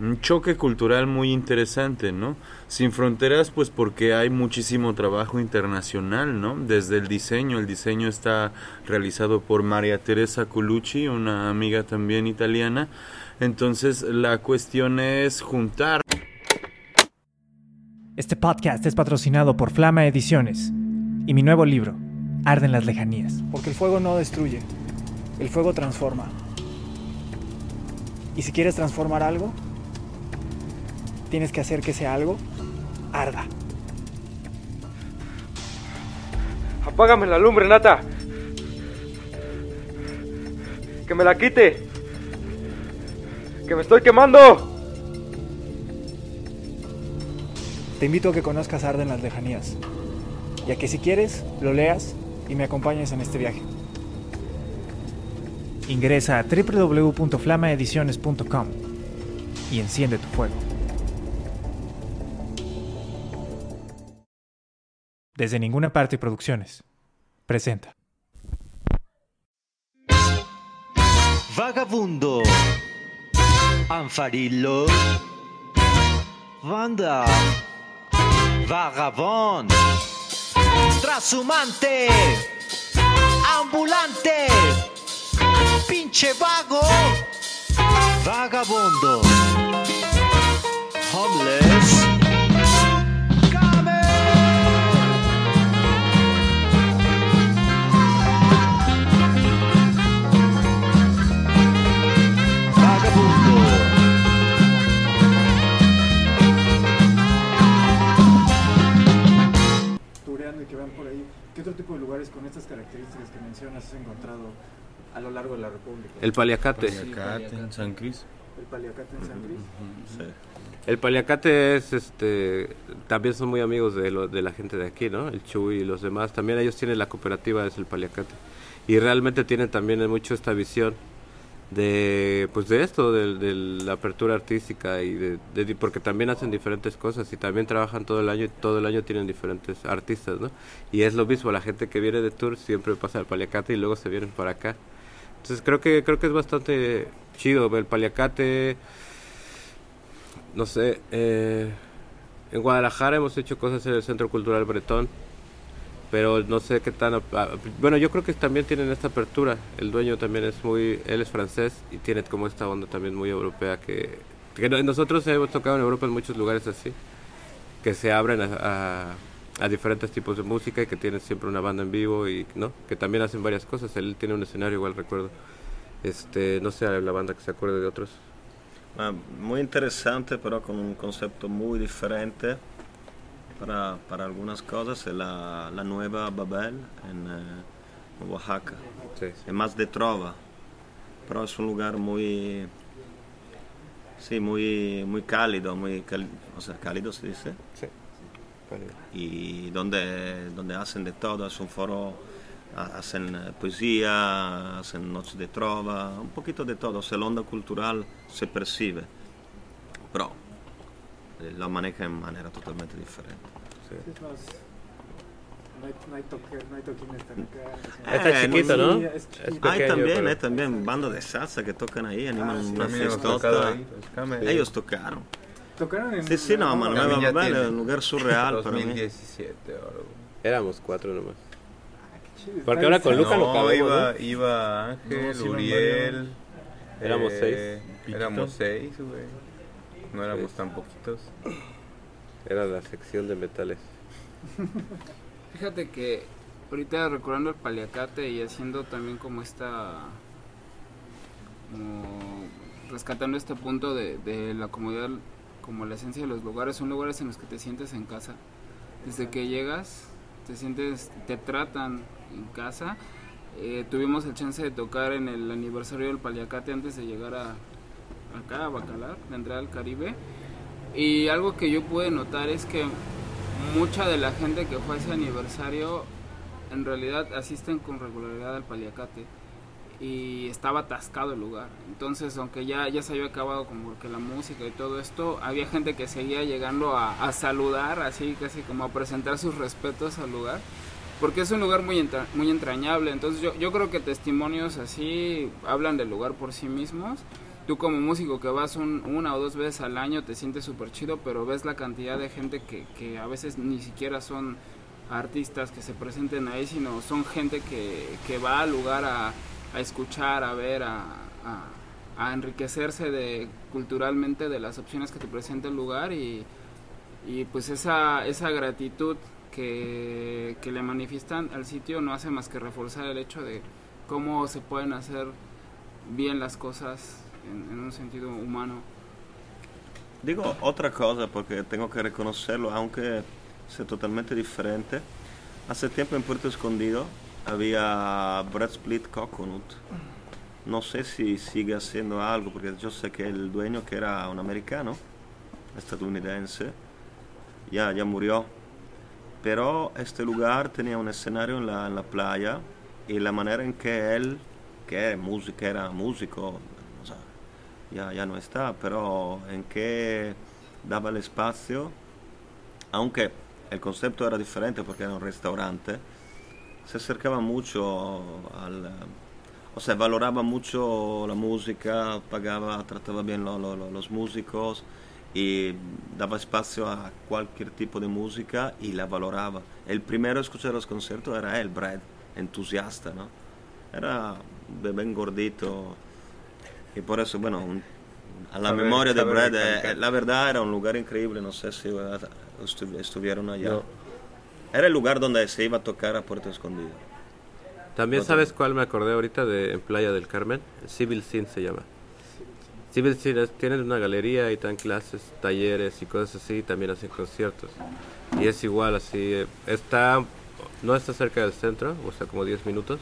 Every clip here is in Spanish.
un choque cultural muy interesante, ¿no? Sin fronteras, pues porque hay muchísimo trabajo internacional, ¿no? Desde el diseño, el diseño está realizado por María Teresa Colucci, una amiga también italiana. Entonces, la cuestión es juntar. Este podcast es patrocinado por Flama Ediciones y mi nuevo libro, Arden las Lejanías. Porque el fuego no destruye, el fuego transforma. Y si quieres transformar algo, tienes que hacer que ese algo arda. Apágame la lumbre, Nata. Que me la quite. Que me estoy quemando. Te invito a que conozcas Arden las lejanías. Y a que si quieres, lo leas y me acompañes en este viaje. Ingresa a www.flamaediciones.com y enciende tu fuego. Desde ninguna parte producciones. Presenta. Vagabundo. Anfarillo. Banda. Vagabond. Trashumante. Ambulante. Pinche vago. Vagabundo. Homeless. Otro tipo de lugares con estas características que mencionas has encontrado a lo largo de la República? El paliacate. Paliacate, en San Cris. El paliacate en San Cris. El paliacate es, este, también son muy amigos de, lo- de la gente de aquí, ¿no? El Chuy y los demás. También ellos tienen la cooperativa, es el paliacate. Y realmente tienen también mucho esta visión de, pues de esto, de, de la apertura artística y de, porque también hacen diferentes cosas y también trabajan todo el año y todo el año tienen diferentes artistas, ¿no? Y es lo mismo, la gente que viene de tour siempre pasa al paliacate y luego se vienen para acá. Entonces creo que creo que es bastante chido el paliacate no sé, eh, en Guadalajara hemos hecho cosas en el Centro Cultural Bretón, pero no sé qué tan... ap- a- Bueno, yo creo que también tienen esta apertura. El dueño también es muy... Él es francés y tiene como esta onda también muy europea que... que no- nosotros hemos tocado en Europa en muchos lugares así, que se abren a, diferentes tipos de música y que tienen siempre una banda en vivo y no que también hacen varias cosas. Él tiene un escenario igual recuerdo. Este no sé la banda que se acuerde de otros. Ma muy interesante, pero con un concepto muy diferente para, para algunas cosas. Es la, la nueva Babel en eh, Oaxaca. sí, Es más de trova, pero es un lugar muy, sí, muy, muy cálido, muy cali- o sea, cálido se dice, sí. y donde, donde hacen de todo. Es un foro, ha- hacen eh, poesía, hacen noches de trova, un poquito de todo. O sea, la onda cultural se percibe, pero eh, lo maneja en manera totalmente diferente. Es más, no hay, toque, no hay toquines tan acá. Está Eh, chiquito, ¿no? Sí, es chiquito. Hay también, pero- hay también bandas de salsa que tocan ahí, animan Ah, sí. una fiestota. ahí, Camel. Ellos tocaron. Tocaron en Sí, sí, no, la- mano, Babel tiene. es un lugar surreal para mí. 2017 o algo. éramos cuatro nomás Chido, Porque ahora con. Luca lo no, acabamos, iba, ¿no? iba Ángel, No, sí, Uriel. Éramos eh, seis. Éramos seis, güey. No éramos tan poquitos. era la sección de metales Fíjate que ahorita recordando el paliacate y haciendo también como esta. como rescatando este punto de, de la comodidad, como la esencia de los lugares, son lugares en los que te sientes en casa. Desde que llegas, te sientes, te tratan en casa. Eh, tuvimos el chance de tocar en el aniversario del paliacate antes de llegar a acá a Bacalar, de entrar al Caribe. Y algo que yo pude notar es que mucha de la gente que fue a ese aniversario en realidad asisten con regularidad al paliacate y estaba atascado el lugar. Entonces, aunque ya, ya se había acabado como que la música y todo esto, había gente que seguía llegando a, a saludar, así casi como a presentar sus respetos al lugar, porque es un lugar muy, entra- muy entrañable. Entonces, yo, yo creo que testimonios así hablan del lugar por sí mismos tú como músico que vas un- una o dos veces al año te sientes súper chido, pero ves la cantidad de gente que, que a veces ni siquiera son artistas que se presenten ahí, sino son gente que, que va al lugar a, a escuchar, a ver, a, a- enriquecerse de culturalmente de las opciones que te presenta el lugar y, y pues esa, esa gratitud que, que le manifiestan al sitio no hace más que reforzar el hecho de cómo se pueden hacer bien las cosas en, en un sentido humano. Digo otra cosa porque tengo que reconocerlo, aunque sea totalmente diferente. Hace tiempo en Puerto Escondido había Bread Split Coconut. No sé si sigue haciendo algo, porque yo sé que el dueño, que era un americano, estadounidense, ya, ya murió. Pero este lugar tenía un escenario en la, en la playa y la manera en que él, que era músico, era músico ya, ya no está, pero en que daba el espacio, aunque el concepto era diferente porque era un restaurante, se acercaba mucho al... O sea, valoraba mucho la música, pagaba, trataba bien lo- lo- lo- los músicos y daba espacio a cualquier tipo de música y la valoraba. El primero a escuchar los conciertos era él, Brad, entusiasta, ¿no? Era bien gordito y por eso, bueno, un- a la memoria de Brad, eh, la verdad era un lugar increíble, no sé si estu- estuvieron allá. No. Era el lugar donde se iba a tocar a Puerto Escondido. También Otro. sabes cuál me acordé ahorita de en Playa del Carmen, Civil Scene se llama. Civil Scene es- tienen una galería y dan clases, talleres y cosas así, también hacen conciertos. Y es igual así, eh, está no está cerca del centro, o sea, como 10 minutos.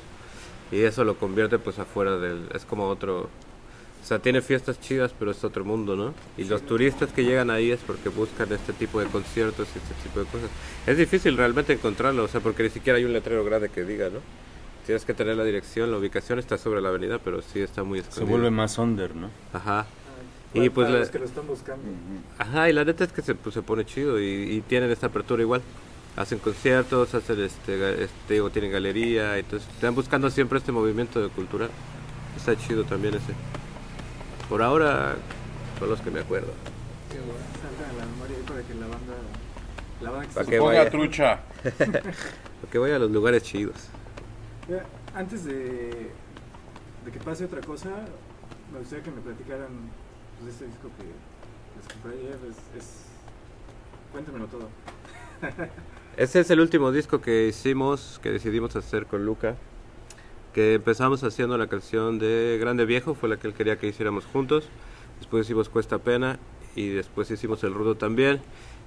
Y eso lo convierte pues afuera del es como otro o sea, tiene fiestas chidas, pero es otro mundo, ¿no? Y los turistas que llegan ahí es porque buscan este tipo de conciertos y este tipo de cosas. Es difícil realmente encontrarlo, o sea, porque ni siquiera hay un letrero grande que diga, ¿no? Tienes que tener la dirección, la ubicación está sobre la avenida, pero sí está muy Se escondido. vuelve más under, ¿no? Ajá. Para- Y pues para la- los que lo están buscando. Ajá, y la neta es que se, pues, se pone chido y, y tienen esta apertura igual. Hacen conciertos, hacen este, este, digo, tienen galería, entonces están buscando siempre este movimiento de cultural. Está chido también ese. Por ahora son los que me acuerdo. Salta a la memoria ahí para que la banda. La banda que Para se- que vaya, trucha. para que vaya a los lugares chidos. Mira, Antes de, de que pase otra cosa, me gustaría que me platicaran pues, de este disco que les compré ayer. Es, es... Cuéntamelo todo. Ese es el último disco que hicimos, que decidimos hacer con Luca. Que empezamos haciendo la canción de Grande Viejo, fue la que él quería que hiciéramos juntos. Después hicimos Cuesta Pena y después hicimos El Rudo también.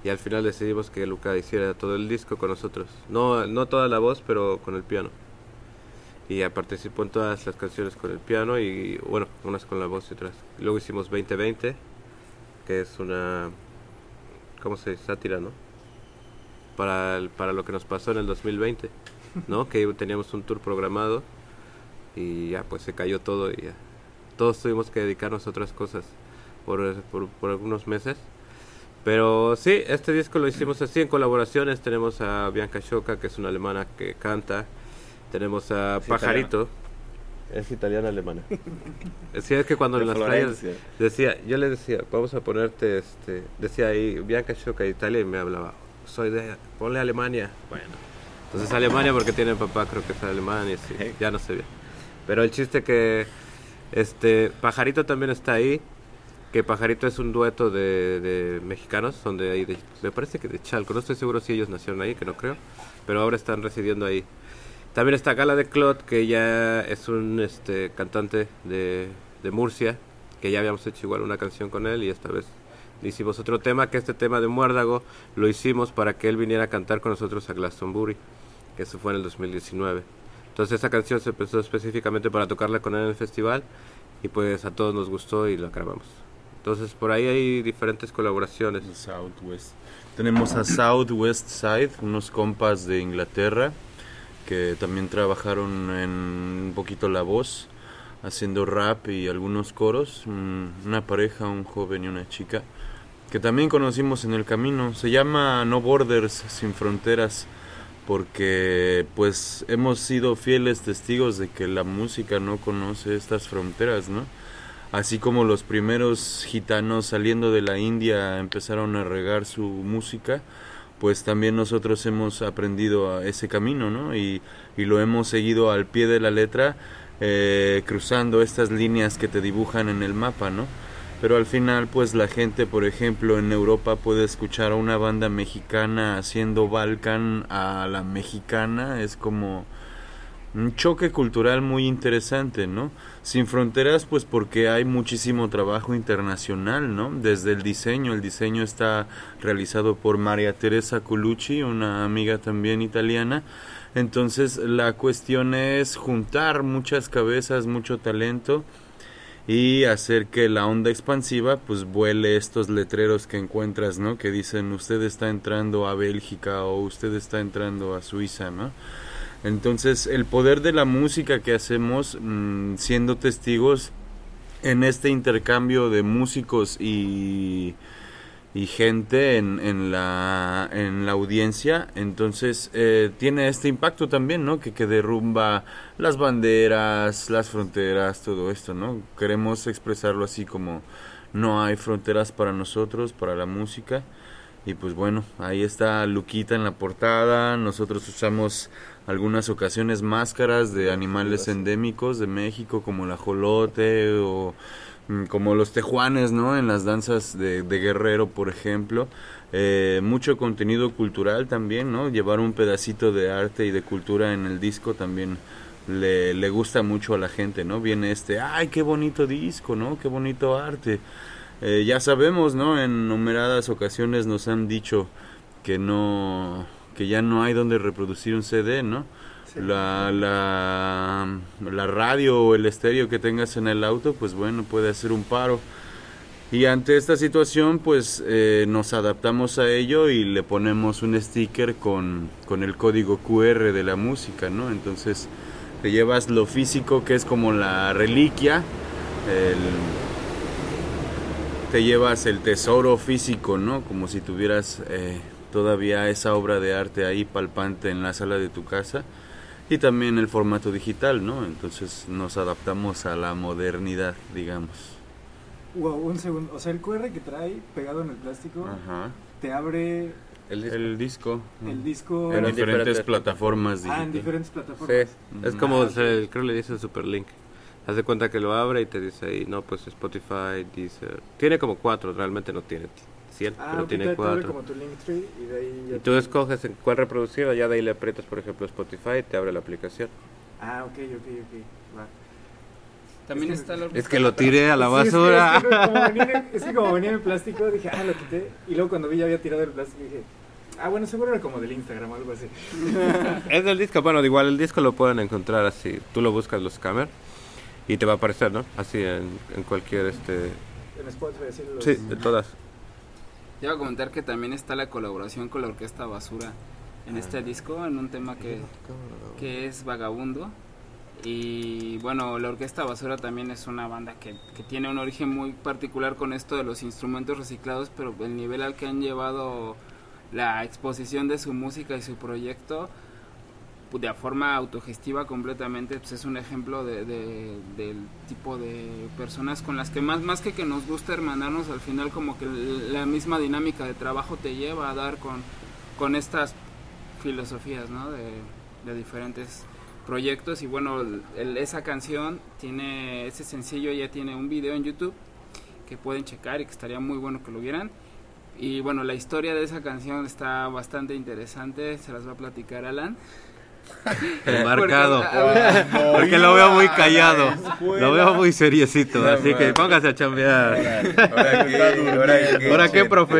Y al final decidimos que Luca hiciera todo el disco con nosotros. No, no toda la voz, pero con el piano. Y ya participó en todas las canciones con el piano y bueno, unas con la voz y otras. Luego hicimos 2020, que es una, ¿cómo se dice? Sátira, ¿no? para, para lo que nos pasó en el 2020, ¿no? Que teníamos un tour programado y ya pues se cayó todo y ya. Todos tuvimos que dedicarnos a otras cosas por, por, por algunos meses. Pero sí, este disco lo hicimos así en colaboraciones. Tenemos a Bianca Shoka, que es una alemana que canta. Tenemos a Es Pajarito. Es italiana alemana. Sí, es que cuando en las playas decía, yo le decía, vamos a ponerte, este, decía ahí Bianca Shoka Italia y me hablaba, soy de, ponle Alemania. Bueno, entonces Alemania porque tiene papá, creo que es alemán y ya no sé bien. Pero el chiste que, este, Pajarito también está ahí, que Pajarito es un dueto de, de mexicanos, son de ahí, de- me parece que de Chalco, no estoy seguro si ellos nacieron ahí, que no creo, pero ahora están residiendo ahí. También está Gala de Clot, que ya es un este, cantante de, de Murcia, que ya habíamos hecho igual una canción con él y esta vez hicimos otro tema, que este tema de Muérdago lo hicimos para que él viniera a cantar con nosotros a Glastonbury, que eso fue en el 2019. Entonces esa canción se pensó específicamente para tocarla con él en el festival y pues a todos nos gustó y la grabamos. Entonces por ahí hay diferentes colaboraciones. Southwest. Tenemos a Southwest Side, unos compas de Inglaterra que también trabajaron en un poquito la voz, haciendo rap y algunos coros. Una pareja, un joven y una chica, que también conocimos en el camino. Se llama No Borders, Sin Fronteras, porque pues hemos sido fieles testigos de que la música no conoce estas fronteras, ¿no? así como los primeros gitanos saliendo de la India empezaron a regar su música, pues también nosotros hemos aprendido a ese camino, ¿no? Y, y lo hemos seguido al pie de la letra, eh, cruzando estas líneas que te dibujan en el mapa, ¿no? Pero al final, pues la gente, por ejemplo, en Europa puede escuchar a una banda mexicana haciendo Balkan a la mexicana, es como un choque cultural muy interesante, ¿no? Sin fronteras, pues porque hay muchísimo trabajo internacional, ¿no? Desde el diseño, el diseño está realizado por María Teresa Colucci, una amiga también italiana. Entonces la cuestión es juntar muchas cabezas, mucho talento y hacer que la onda expansiva pues vuele estos letreros que encuentras, ¿no? Que dicen usted está entrando a Bélgica o usted está entrando a Suiza, ¿no? Entonces, el poder de la música que hacemos mmm, siendo testigos en este intercambio de músicos y, y gente en, en, la, en la audiencia, entonces eh, tiene este impacto también, ¿no? Que, que derrumba las banderas, las fronteras, todo esto, ¿no? Queremos expresarlo así como no hay fronteras para nosotros, para la música. Y pues bueno, ahí está Luquita en la portada. Nosotros usamos algunas ocasiones máscaras de animales endémicos de México como el ajolote o como los tejuanes, ¿no? En las danzas de, de Guerrero, por ejemplo. Eh, mucho contenido cultural también, ¿no? Llevar un pedacito de arte y de cultura en el disco también le, le gusta mucho a la gente, ¿no? Viene este, ay, qué bonito disco, ¿no? Qué bonito arte. Eh, ya sabemos, ¿no? En numeradas ocasiones nos han dicho que no que ya no hay donde reproducir un CD, ¿no? La, la, la radio o el estéreo que tengas en el auto, pues bueno, puede hacer un paro. Y ante esta situación, pues eh, nos adaptamos a ello y le ponemos un sticker con, con el código QR de la música, ¿no? Entonces te llevas lo físico, que es como la reliquia, el, te llevas el tesoro físico, ¿no? Como si tuvieras eh, todavía esa obra de arte ahí palpante en la sala de tu casa y también el formato digital, ¿no? Entonces nos adaptamos a la modernidad, digamos. Wow, un segundo. O sea, el QR que trae pegado en el plástico Ajá. te abre el disco. El disco, el disco en, diferentes, diferentes plataformas. Ah, en diferentes plataformas. Sí, es como, ah, okay. creo que le dice Superlink. Haz de cuenta que lo abre y te dice ahí, no, pues Spotify, Deezer. Tiene como cuatro, realmente no tiene 100, ah, pero tiene te cuatro. Como tu Linktree y, de ahí y tú te... escoges en cuál reproducir, ya de ahí le aprietas, por ejemplo, Spotify y te abre la aplicación. Ah, ok, ok, ok. Va. También es que, está lo Es que lo tiré a la basura. Sí, es, que, es, que como venía, es que como venía en plástico, dije, ah, lo quité. Y luego cuando vi ya había tirado el plástico, dije, Ah, bueno, seguro era como del Instagram o algo así. es del disco, bueno, igual el disco lo pueden encontrar así. Tú lo buscas los Scammer y te va a aparecer, ¿no? Así en, en cualquier este. En Spotify, así los... Sí, de todas. Te iba a comentar que también está la colaboración con la Orquesta Basura en este disco, en un tema que, que es Vagabundo. Y bueno, la Orquesta Basura también es una banda que, que tiene un origen muy particular con esto de los instrumentos reciclados, pero el nivel al que han llevado la exposición de su música y su proyecto de forma autogestiva completamente pues es un ejemplo de, de, del tipo de personas con las que más más que que nos gusta hermanarnos al final como que la misma dinámica de trabajo te lleva a dar con, con estas filosofías ¿no? de, de diferentes proyectos y bueno el, esa canción tiene ese sencillo ya tiene un video en YouTube que pueden checar y que estaría muy bueno que lo vieran y bueno, la historia de esa canción está bastante interesante, se las va a platicar Alan. Embarcado. Porque, porque lo veo muy callado. Lo veo muy seriecito. No, así que póngase a chambear. Ahora, qué, ahora, qué, ¿Ahora qué profe?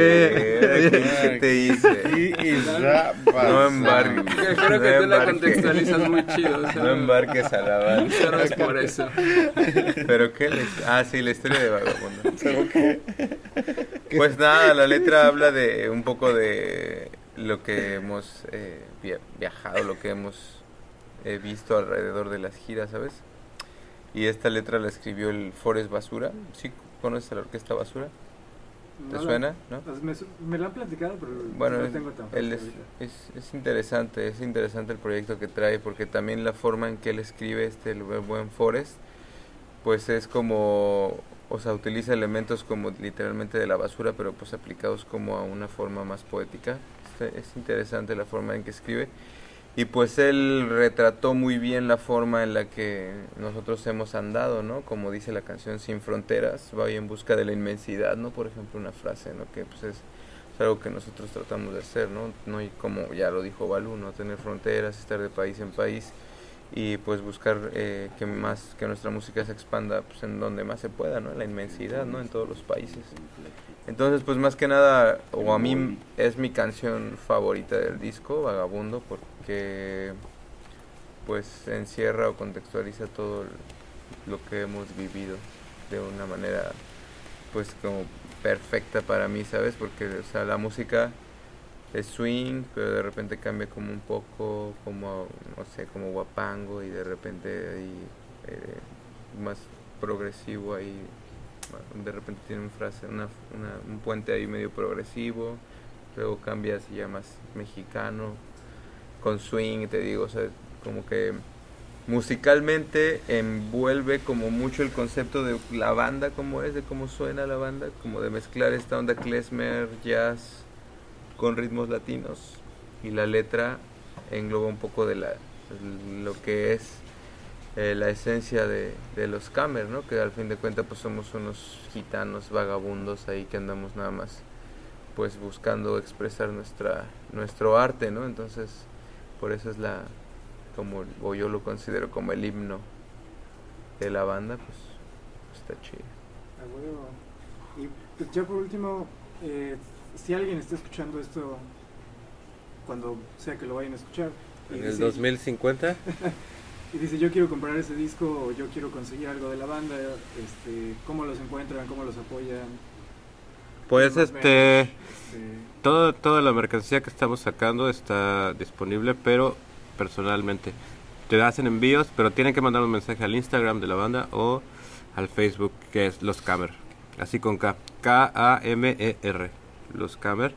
¿Qué te hice? No embarques. Creo que tú la contextualizas muy chido. O sea, no embarques a la banda. Es por eso. Pero qué le... Ah, sí, la historia de Vagabundo. Pues nada, la letra habla de un poco de lo que hemos eh, viajado, lo que hemos eh, visto alrededor de las giras, ¿sabes? Y esta letra la escribió el Forest Basura. ¿Sí conoces a la orquesta Basura? ¿Te No, suena? la- ¿No? me, lo han platicado, pero Bueno, no es, tengo tan él es, ahorita. es, es interesante, es interesante el proyecto que trae porque también la forma en que él escribe este el buen Forest, pues es como o sea, utiliza elementos como literalmente de la basura, pero pues aplicados como a una forma más poética. Este- Es interesante la forma en que escribe. Y pues él retrató muy bien la forma en la que nosotros hemos andado, ¿no? Como dice la canción Sin Fronteras, va en busca de la inmensidad, ¿no? Por ejemplo, una frase, ¿no? Que pues es, algo que nosotros tratamos de hacer, ¿no? No y como ya lo dijo Balú, no tener fronteras, estar de país en país y pues buscar eh, que más que nuestra música se expanda pues en donde más se pueda, ¿no? En la inmensidad, ¿no? En todos los países. Entonces, pues más que nada, o a mí es mi canción favorita del disco, Vagabundo, porque pues encierra o contextualiza todo lo que hemos vivido de una manera pues como perfecta para mí, ¿sabes? Porque o sea, la música es swing, pero de repente cambia como un poco como no sé, como guapango y de repente ahí eh, más progresivo ahí de repente tiene una frase, una, una- un puente ahí medio progresivo, luego cambia así ya más mexicano, con swing, te digo, o sea, como que musicalmente envuelve como mucho el concepto de la banda, como es, de cómo suena la banda, como de mezclar esta onda klezmer, jazz con ritmos latinos y la letra engloba un poco de la lo que es eh, la esencia de, de los Camer, ¿no? Que al fin de cuentas pues somos unos gitanos vagabundos ahí que andamos nada más pues buscando expresar nuestra nuestro arte, ¿no? Entonces, por eso es la como o yo lo considero como el himno de la banda, pues está chido. A huevo. Y pues ya por último, eh, si alguien está escuchando esto cuando sea que lo vayan a escuchar y En el dice- 2050. y dice yo quiero comprar ese disco o yo quiero conseguir algo de la banda, este, ¿cómo los encuentran? ¿Cómo los apoyan? Pues este, este, todo, toda la mercancía que estamos sacando está disponible, pero personalmente. Te hacen envíos, pero tienen que mandar un mensaje al Instagram de la banda o al Facebook, que es Los Camer. Así con K. K-A-M-E-R. Los Camer.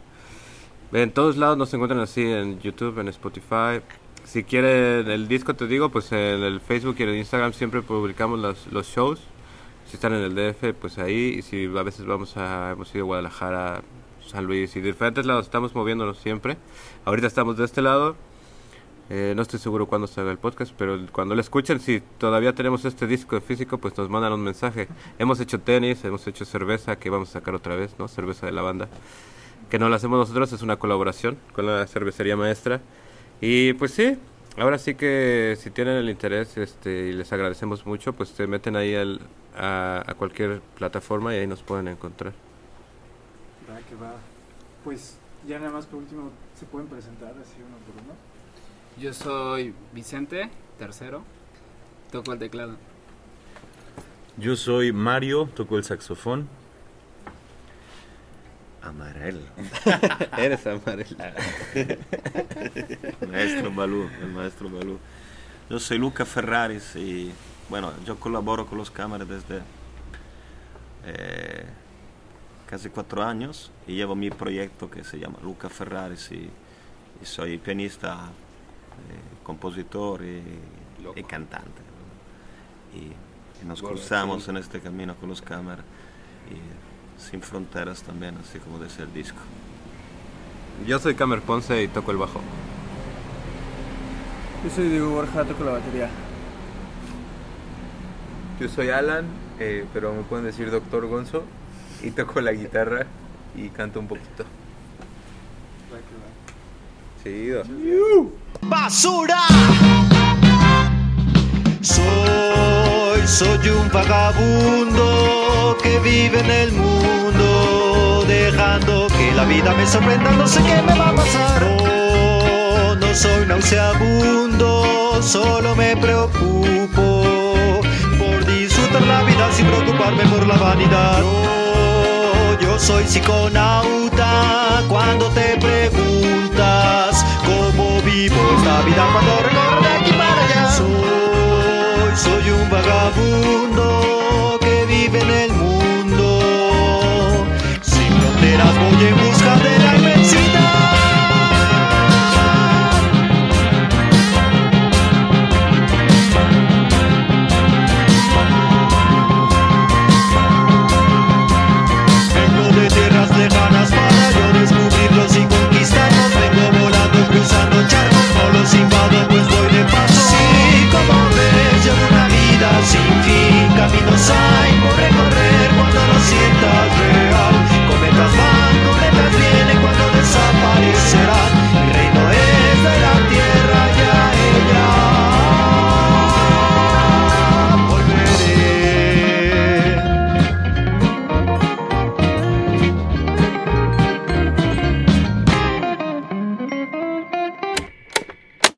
En todos lados nos encuentran así, en YouTube, en Spotify. Si quieren el disco, te digo, pues en el Facebook y en el Instagram siempre publicamos los, los shows. Si están en el DF, pues ahí. Y si a veces vamos a, hemos ido a Guadalajara, San Luis y diferentes lados, estamos moviéndonos siempre. Ahorita estamos de este lado. Eh, no estoy seguro cuándo salga el podcast, pero cuando lo escuchen, si todavía tenemos este disco físico, pues nos mandan un mensaje. Hemos hecho tenis, hemos hecho cerveza, que vamos a sacar otra vez, ¿no? Cerveza de la banda. Que no la hacemos nosotros, es una colaboración con la cervecería maestra. Y pues sí, ahora sí que si tienen el interés este, y les agradecemos mucho, pues se meten ahí al- a, cualquier plataforma y ahí nos pueden encontrar. va va. Pues ya nada más por último, ¿se pueden presentar así uno por uno? Yo soy Vicente, tercero. Toco el teclado. Yo soy Mario, toco el saxofón. Amarelo. Eres amarelo. maestro Balú, el maestro Balú. Yo soy Luca Ferraris y bueno, yo colaboro con los cámaras desde eh, casi cuatro años y llevo mi proyecto que se llama Luca Ferraris y, y soy pianista, compositor y, y cantante. Y, y nos cruzamos sí. en este camino con los cámaras y sin fronteras también, así como decía el disco. Yo soy Camer Ponce y toco el bajo. Yo soy Diego Borja, toco la batería. Yo soy Alan, eh, pero me pueden decir Doctor Gonzo y toco la guitarra y canto un poquito. Basura. Soy, soy un vagabundo que vive en el mundo, dejando que la vida me sorprenda, no sé qué me va a pasar. No, no soy nauseabundo, solo me preocupo por disfrutar la vida sin preocuparme por la vanidad. Yo, yo soy psiconauta cuando te preguntas cómo vivo esta vida cuando recorro de aquí para allá. Soy, soy un vagabundo que vive en el mundo. Sin fronteras voy en busca de la inmensidad.